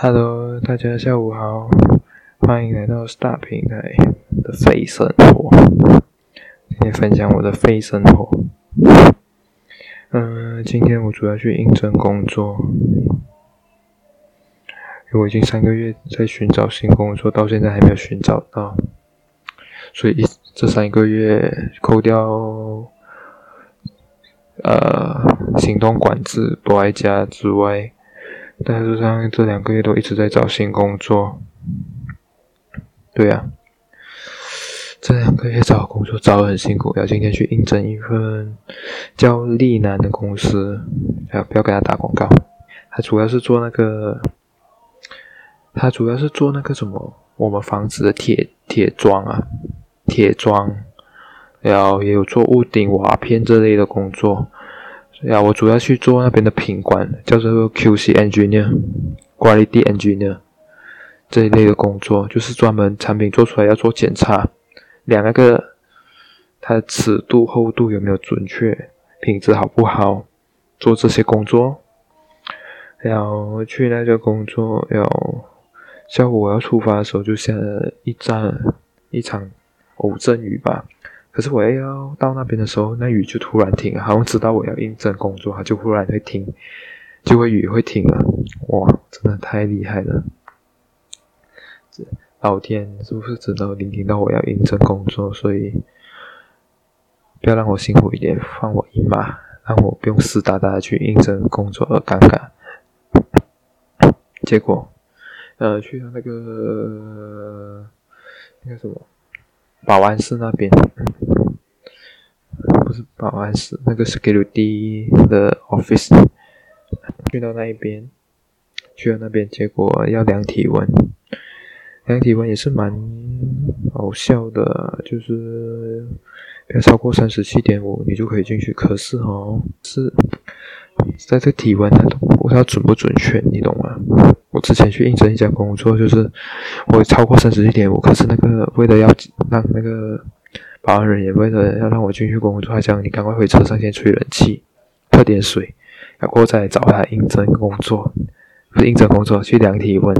Hello，大家下午好，欢迎来到 Star 平台的废生活。今天分享我的废生活。嗯，今天我主要去应征工作，因为我已经三个月在寻找新工作，到现在还没有寻找到，所以这三个月扣掉呃行动管制不在家之外。大致上这两个月都一直在找新工作，对呀、这两个月找工作找得很辛苦。要今天去应征一份叫立南的公司，哎，不要给他打广告。他主要是做那个，他主要是做那个什么，我们房子的铁铁桩啊，铁桩，然后也有做屋顶瓦片这类的工作。呀，我主要去做那边的品管，叫做 QC Engineer，Quality Engineer 这一类的工作，就是专门产品做出来要做检查，量那个它的尺度、厚度有没有准确，品质好不好，做这些工作。然后去那个工作，要下午我要出发的时候，就下了一阵一场偶阵雨吧。可是我要到那边的时候，那雨就突然停了，好像知道我要应征工作，它就忽然会停，就会雨会停了。哇，真的太厉害了！老天是不是知道聆听到我要应征工作，所以不要让我辛苦一点，放我一马，让我不用湿哒哒的去应征工作而尴尬。结果，呃，去到那个那个什么。保安室那边，不是保安室，那个 security 的 office。去到那一边，去了那边，结果要量体温，量体温也是蛮好笑的，就是不要超过三十七点五，你就可以进去。可是哦，是在这体温，它都不知道准不准确，你懂吗？我之前去应征一家工作，就是我超过三十一点五，可是那个为了要让那个保安人员为了要让我进去工作，他讲你赶快回车上先吹冷气，喝点水，然后再找他应征工作，不是应征工作去量体温，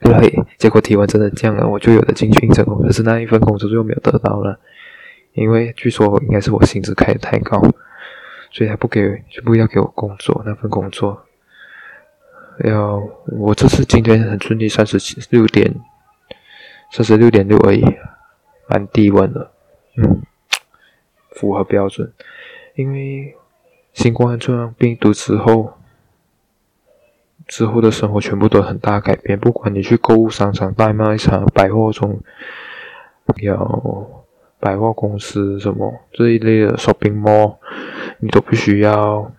对，结果体温真的降了，我就有的进去应征工作，可是那一份工作就没有得到了，因为据说应该是我薪资开得太高，所以他不给，就不要给我工作那份工作。要我这次今天很顺利，三十六点，三十六点六而已，蛮低温的，嗯，符合标准。因为新冠状病毒之后，之后的生活全部都很大改变。不管你去购物商场、大卖场、百货中，有百货公司什么这一类的 shopping mall，你都必须要。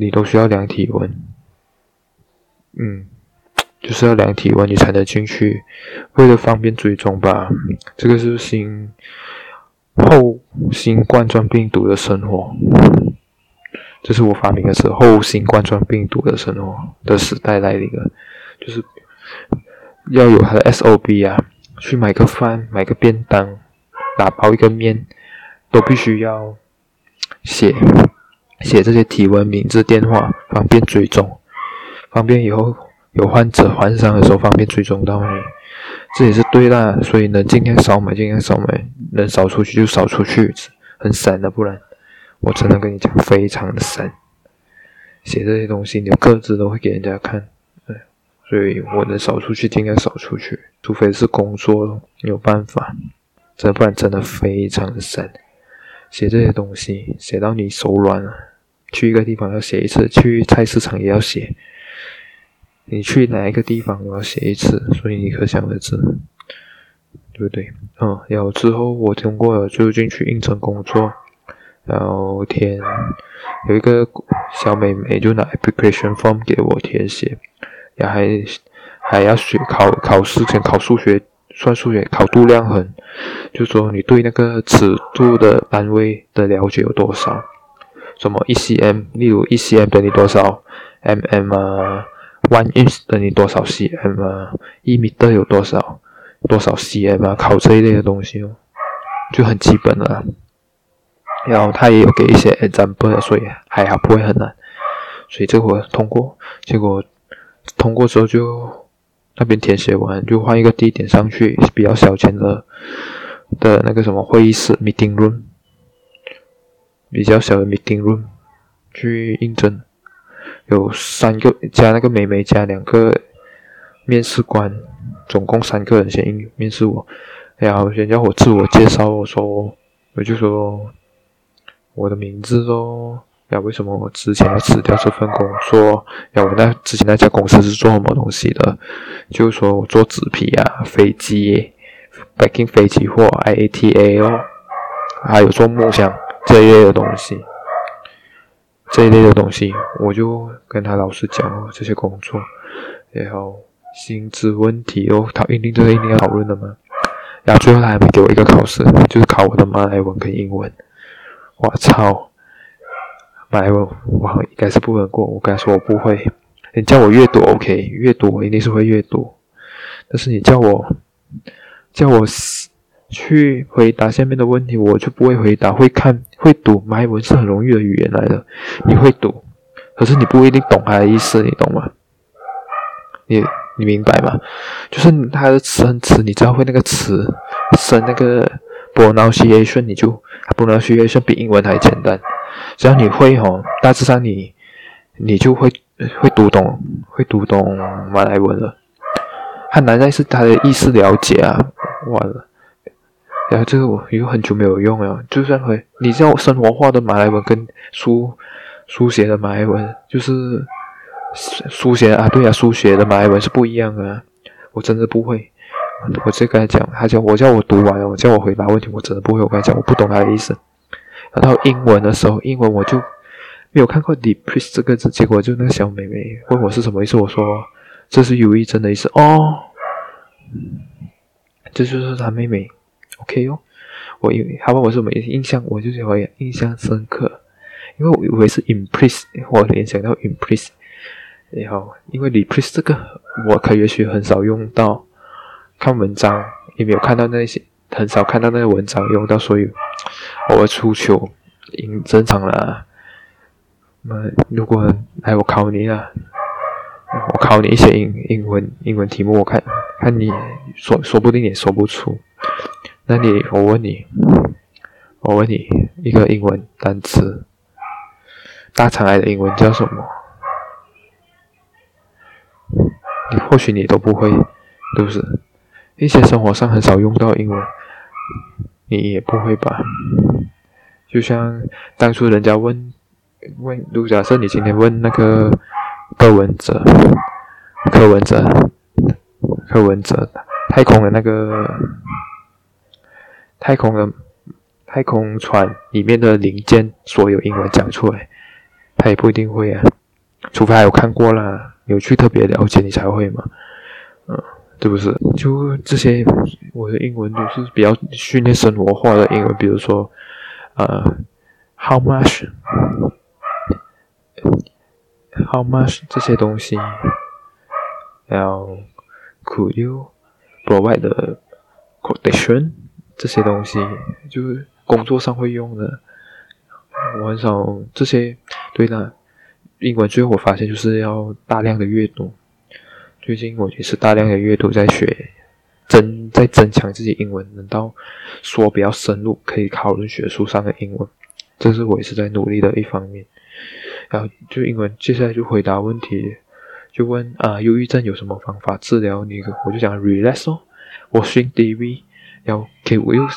你都需要量体温，嗯，就是要量体温你才能进去，为了方便追踪吧。这个是新后新冠状病毒的生活，这是我发明的是后新冠状病毒的生活的时代来临了，就是要有它的 S O B 啊，去买个饭、买个便当、打包一个面，都必须要写。写这些体温、名字、电话，方便追踪，方便以后有患者患上的时候方便追踪到你。这也是对的，所以能尽量少买，尽量少买，能少出去就少出去，很省的，不然我真的跟你讲，非常的省。写这些东西，你各自都会给人家看，对，所以我能少出去，尽量少出去，除非是工作有办法，这不然真的非常的省。写这些东西，写到你手软了。去一个地方要写一次，去菜市场也要写。你去哪一个地方我要写一次，所以你可想而知，对不对？嗯，然后之后我通过了，就进去应征工作。然后填有一个小妹妹就拿 application form 给我填写，然后还还要学考考试，先考数学。算数学考度量衡，就说你对那个尺度的单位的了解有多少？什么一 cm，例如一 cm 等于多少 mm 啊？one inch 等于多少 cm 啊？一米的有多少多少 cm 啊？考这一类的东西哦，就很基本了。然后他也有给一些 example，所以还好不会很难。所以这会通过，结果通过之后就那边填写完，就换一个地点上去，比较小钱的的那个什么会议室 （meeting room），比较小的 meeting room 去应征，有三个加那个妹妹加两个面试官，总共三个人先应面试我，然后先叫我自我介绍，我说我就说我的名字喽。呀，为什么我之前要辞掉这份工作？呀，我那之前那家公司是做什么东西的？就是说我做纸皮啊，飞机，backing 飞机货，IATA 哦，还有做木箱这一类的东西，这一类的东西，我就跟他老师讲哦，这些工作，然后薪资问题哦，他一定这个一定要讨论的嘛。然后最后他还没给我一个考试，就是考我的马来文跟英文，我操！马来文我应该是不能过，我跟他说我不会。你叫我阅读，OK，阅读我一定是会阅读。但是你叫我叫我去回答下面的问题，我就不会回答。会看会读，马来文是很容易的语言来的。你会读，可是你不一定懂它的意思，你懂吗？你你明白吗？就是它的词很词，你只要会那个词生那个 pronunciation，你就 pronunciation 比英文还简单。只要你会吼，大致上你你就会会读懂，会读懂马来文了。很难在是他的意思了解啊，完了。然后这个我有很久没有用了，就算会，你知道生活化的马来文跟书书写的马来文，就是书写啊，对啊，书写的马来文是不一样的。我真的不会，我直接跟他讲，他叫我叫我读完了，我叫我回答问题，我真的不会。我跟他讲，我不懂他的意思。然后英文的时候，英文我就没有看过 depress 这个字，结果就那个小妹妹问我是什么意思，我说这是忧郁症的意思。哦，这就是她妹妹，OK 哦，我以为她问我是什么印象，我就觉得印象深刻，因为我以为是 impress，我联想到 impress，然后因为 depress 这个我可也许很少用到，看文章也没有看到那些。很少看到那个文章用到，所以偶尔出糗，应正常啦。那如果来我考你啦，我考你一些英英文英文题目，我看看你说说不定也说不出。那你我问你，我问你一个英文单词，大肠癌的英文叫什么？你或许你都不会，是不是？一些生活上很少用到英文。你也不会吧？就像当初人家问问，如假设你今天问那个柯文哲，柯文哲，柯文哲，太空的那个太空的太空船里面的零件，所有英文讲出来，他也不一定会啊，除非他有看过啦，有去特别了解，你才会嘛，嗯。对不是？就这些，我的英文都是比较训练生活化的英文，比如说，呃，how much，how much 这些东西，然后 could you provide the quotation 这些东西，就是工作上会用的。我很少这些，对的，英文最后我发现就是要大量的阅读。最近我也是大量的阅读，在学增在增强自己英文，能到说比较深入，可以讨论学术上的英文，这是我也是在努力的一方面。然后就英文，接下来就回答问题，就问啊，忧郁症有什么方法治疗？你我就讲 relax 哦，watching TV，然后 could you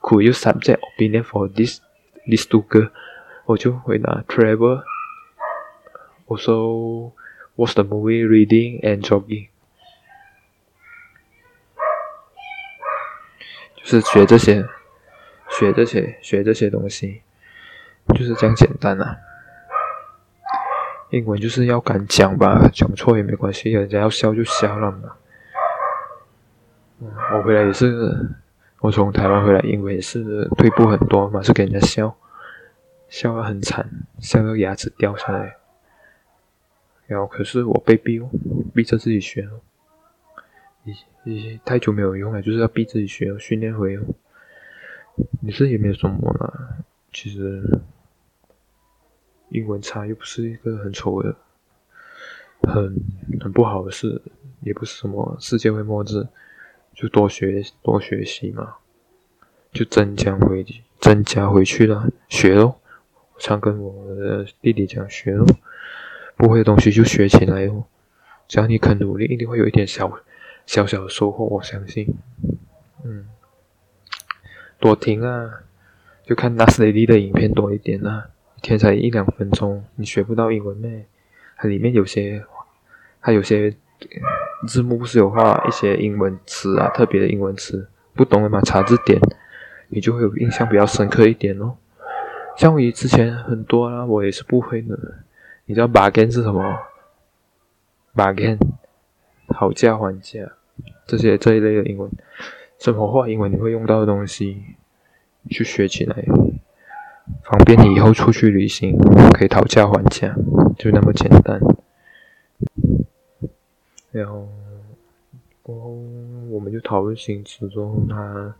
could you subject opinion for this this two 哥我就回答 travel，我说。Watch the movie, reading and jogging，就是学这些，学这些，学这些东西，就是这样简单啊。英文就是要敢讲吧，讲错也没关系，人家要笑就笑了嘛。嗯，我回来也是，我从台湾回来，英文也是退步很多嘛，是给人家笑，笑得很惨，笑到牙齿掉下来。然后可是我被逼哦，逼着自己学哦，已已太久没有用了，就是要逼自己学，训练回哦。你这也没有什么啦，其实英文差又不是一个很丑的，很很不好的事，也不是什么世界会末日，就多学多学习嘛，就增加回增加回去了，学咯。常跟我的弟弟讲学咯，不会的东西就学起来哦。只要你肯努力，一定会有一点小小小的收获，我相信。嗯，多听啊，就看 Nas Daily 的影片多一点啊，一天才一两分钟，你学不到英文咩？它里面有些，它有些字幕不是有画一些英文词啊，特别的英文词，不懂的嘛，查字典，你就会有印象比较深刻一点哦。像我之前很多啊，我也是不会的。你知道 bargain 是什么？bargain，讨价还价，这些这一类的英文，生活化英文你会用到的东西，去学起来，方便你以后出去旅行可以讨价还价，就那么简单。然后，过后我们就讨论薪资之后，他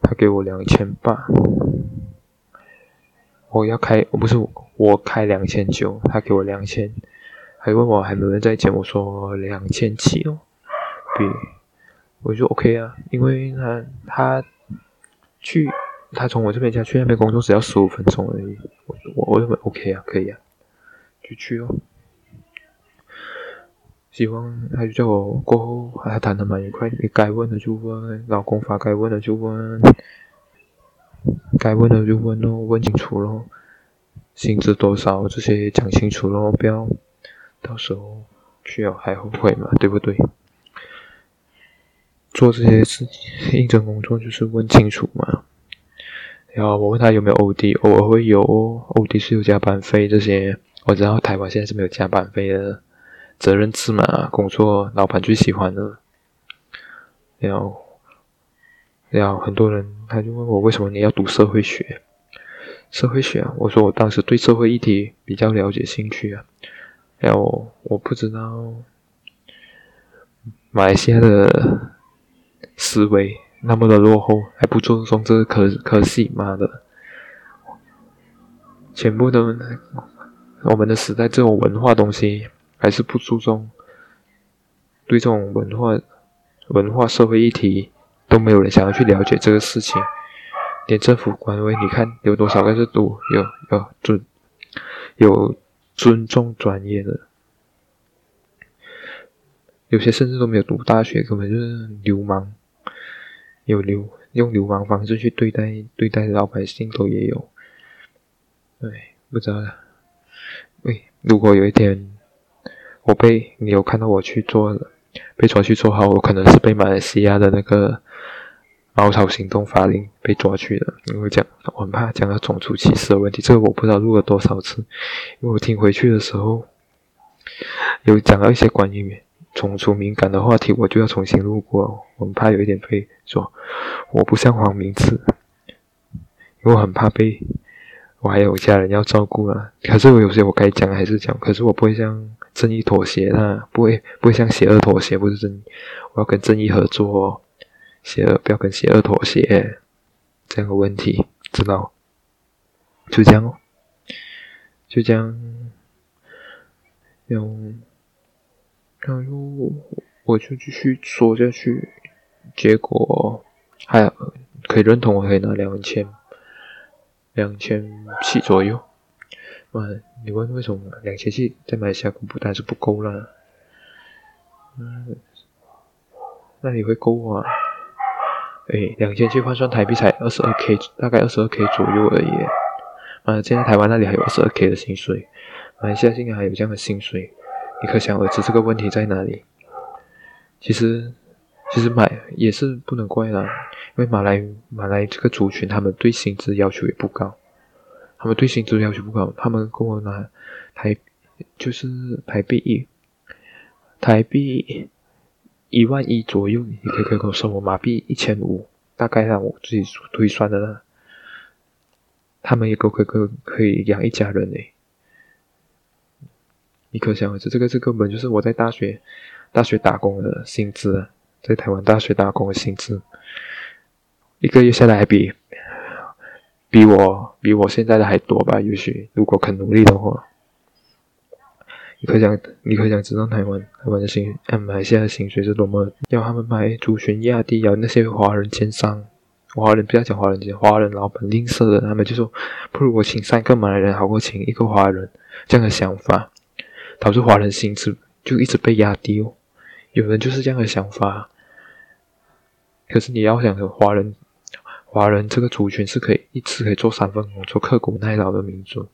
他给我两千八。我要开，我不是我开两千九，他给我两千，还问我还没有人在减，我说两千七哦，比我就 OK 啊，因为他他去他从我这边家去那边工作只要十五分钟而已，我我认为 OK 啊，可以啊，就去哦。希望他就叫我过后，他谈的蛮愉快，你该问的就问，老公发该问的就问。该问的就问咯，问清楚咯，薪资多少这些讲清楚咯，不要到时候去了还后悔嘛，对不对？做这些事情，应征工作就是问清楚嘛。然后我问他有没有 OD，偶尔会有哦，OD 是有加班费这些。我知道台湾现在是没有加班费的，责任制嘛，工作老板最喜欢的。然后。然后很多人他就问我为什么你要读社会学？社会学啊，我说我当时对社会议题比较了解兴趣啊。然后我不知道马来西亚的思维那么的落后，还不注重这个科科系，妈的，全部都我们的时代这种文化东西还是不注重，对这种文化文化社会议题。都没有人想要去了解这个事情，连政府官微，你看有多少个是读有有尊有尊重专业的，有些甚至都没有读大学，根本就是流氓，有流用流氓方式去对待对待老百姓都也有，哎，不知道了，喂，如果有一天我被你有看到我去做了，被抓去做好，我可能是被马来西亚的那个。茅草行动法令被抓去了，因为讲我很怕讲到种族歧视的问题，这个我不知道录了多少次，因为我听回去的时候有讲到一些关于种族敏感的话题，我就要重新录过，我很怕有一点被说我不像黄明志，因为我很怕被我还有家人要照顾啊，可是我有些我该讲还是讲，可是我不会像正义妥协啊，不会不会向邪恶妥协，不是正义，我要跟正义合作。邪恶不要跟邪恶妥协，这样的问题知道？就这样哦，就这样。然后，然后我就继续说下去，结果还可以认同，我可以拿两千，两千七左右。哇，你问为什么两千七在马来西亚不但是不够了？嗯，那你会够啊？诶，两千七换算台币才二十二 K，大概二十二 K 左右而已。啊，现在台湾那里还有二十二 K 的薪水，马来西亚竟然还有这样的薪水，你可想而知这个问题在哪里。其实，其实买也是不能怪啦，因为马来马来这个族群，他们对薪资要求也不高，他们对薪资要求不高，他们跟我拿台就是台币一台币。一万一左右，你可以可以给我收我马币一千五，大概让我自己推算的啦。他们也可可以可以养一家人诶，你可想而知，这个这根本就是我在大学大学打工的薪资啊，在台湾大学打工的薪资，一个月下来还比比我比我现在的还多吧？也许。如果肯努力的话，你可想，你可想知道台湾台湾的薪，嗯，马来西亚的薪水是多么，要他们买主权压低，要那些华人奸商，华人不要讲华人奸，华人老板吝啬的，他们就说，不如我请三个马来人，好过请一个华人，这样的想法，导致华人薪资就一直被压低哦。有人就是这样的想法，可是你要想华人，华人这个族群是可以一次可以做三份工作，刻苦耐劳的民族。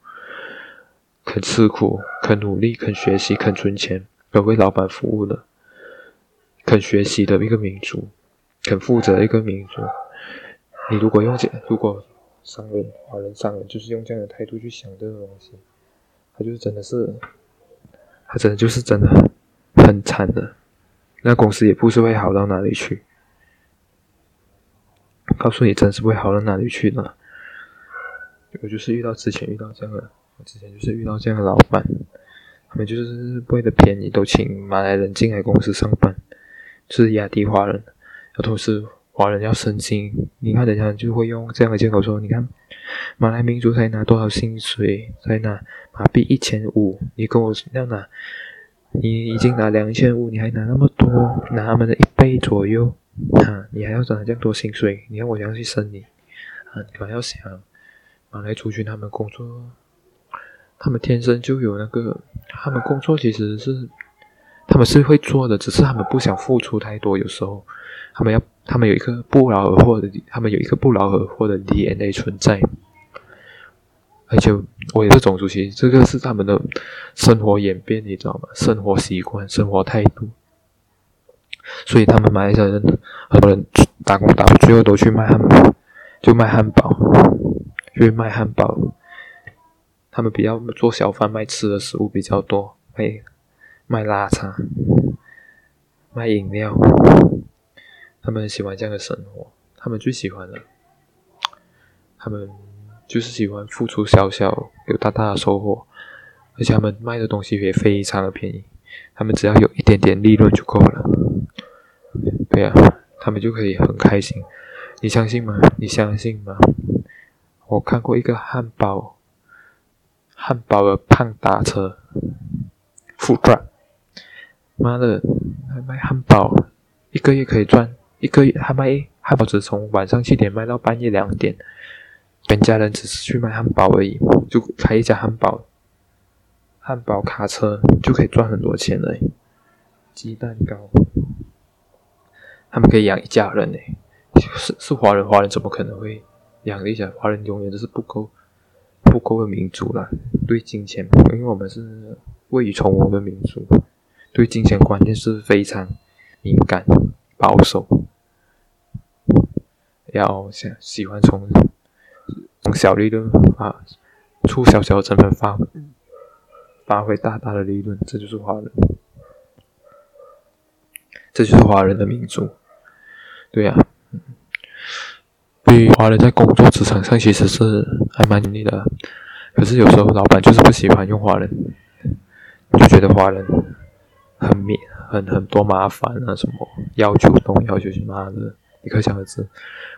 肯吃苦、肯努力、肯学习、肯存钱、肯为老板服务的、肯学习的一个民族，肯负责一个民族。你如果用这，如果商人、华人商人就是用这样的态度去想这个东西，他就是真的是，他真的就是真的很很惨的。那公司也不是会好到哪里去。告诉你，真是不会好到哪里去的。我就是遇到之前遇到这样的。我之前就是遇到这样的老板，他们就是为了便宜都请马来人进来公司上班，就是压低华人，要同时华人要升薪。你看人家就会用这样的借口说：“你看马来民族才拿多少薪水，才拿马币一千五，你跟我要拿，你已经拿两千五，你还拿那么多，拿他们的一倍左右啊！你还要拿这样多薪水，你看我怎样去生你啊？你还要想马来族群他们工作。”他们天生就有那个，他们工作其实是，他们是会做的，只是他们不想付出太多。有时候，他们要，他们有一个不劳而获的，他们有一个不劳而获的 DNA 存在。而且，我也是种族，歧视这个是他们的生活演变，你知道吗？生活习惯、生活态度。所以，他们马来西亚人很多人打工打到最后都去卖汉堡，就卖汉堡，去卖汉堡。他们比较做小贩卖吃的食物比较多，卖卖拉茶、卖饮料，他们很喜欢这样的生活，他们最喜欢的，他们就是喜欢付出小小有大大的收获，而且他们卖的东西也非常的便宜，他们只要有一点点利润就够了，对呀、啊，他们就可以很开心，你相信吗？你相信吗？我看过一个汉堡。汉堡的胖达车，food truck，妈的，还卖汉堡，一个月可以赚一个月，还卖汉堡只从晚上七点卖到半夜两点，本家人只是去卖汉堡而已，就开一家汉堡，汉堡卡车就可以赚很多钱了，鸡蛋糕，他们可以养一家人呢，是是华人，华人怎么可能会养一家？华人永远都是不够。不够的民族了，对金钱，因为我们是未雨绸缪的民族，对金钱观念是非常敏感、保守，要想喜欢从从小利润啊，出小小的成本发发挥大大的利润，这就是华人，这就是华人的民族，对呀、啊。对于华人在工作职场上其实是还蛮努力的，可是有时候老板就是不喜欢用华人，就觉得华人很免很很多麻烦啊，什么要求东要求西，妈的，你可想而知，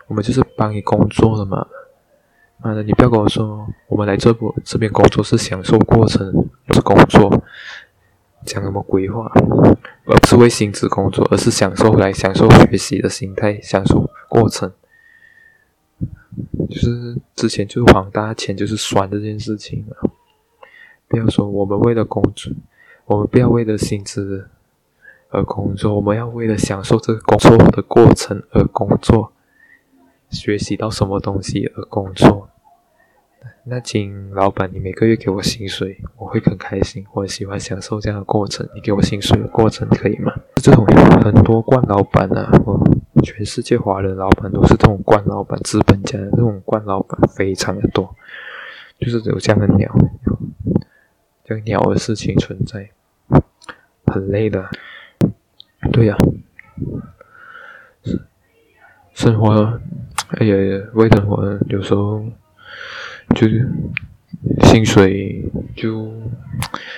我们就是帮你工作的嘛，妈的，你不要跟我说我们来这不这边工作是享受过程，不是工作，讲什么鬼话，而不是为薪资工作，而是享受来享受学习的心态，享受过程。就是之前就是黄大钱就是酸这件事情了，不要说我们为了工作，我们不要为了薪资而工作，我们要为了享受这个工作的过程而工作，学习到什么东西而工作。那请老板，你每个月给我薪水，我会很开心。我很喜欢享受这样的过程，你给我薪水的过程可以吗？这种很多惯老板啊，我全世界华人老板都是这种惯老板，资本家的这种惯老板非常的多，就是有这样的鸟，这样鸟的事情存在，很累的。对呀、啊，生活，哎呀，为什么有时候？就是薪水就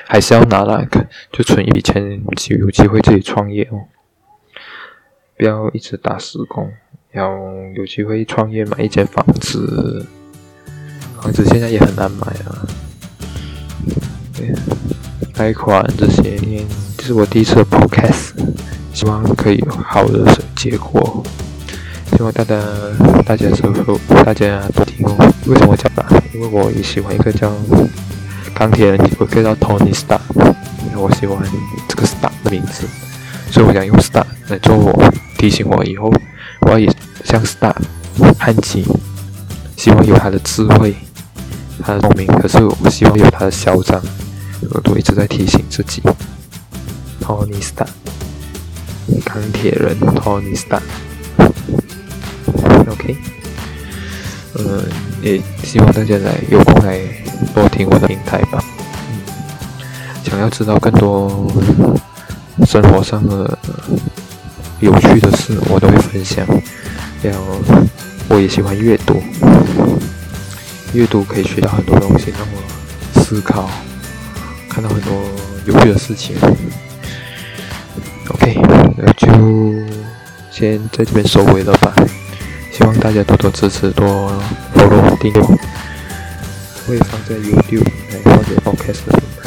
还是要拿来，就存一笔钱，就有机会自己创业哦。不要一直打死工，要有机会创业，买一间房子。房子现在也很难买啊。贷款这些年，这是我第一次的 podcast，希望可以有好的结果。希望大家大家收大家多听哦。为什么叫他？因为我也喜欢一个叫钢铁人，有个叫 Tony Stark，我喜欢这个 Stark 的名字，所以我想用 Stark 来做我提醒我以后我要也像 Stark 汉吉，希望有他的智慧，他的聪明，可是我希望有他的嚣张，我都一直在提醒自己。Tony Stark，钢铁人 Tony Stark。OK，嗯，也希望大家来有空来多听我的平台吧。嗯，想要知道更多生活上的有趣的事，我都会分享。然后，我也喜欢阅读，阅读可以学到很多东西，让我思考，看到很多有趣的事情。OK，那就先在这边收尾了吧。希望大家多多支持，多 follow 订阅，会放在 YouTube 平台或者 Podcast 平台。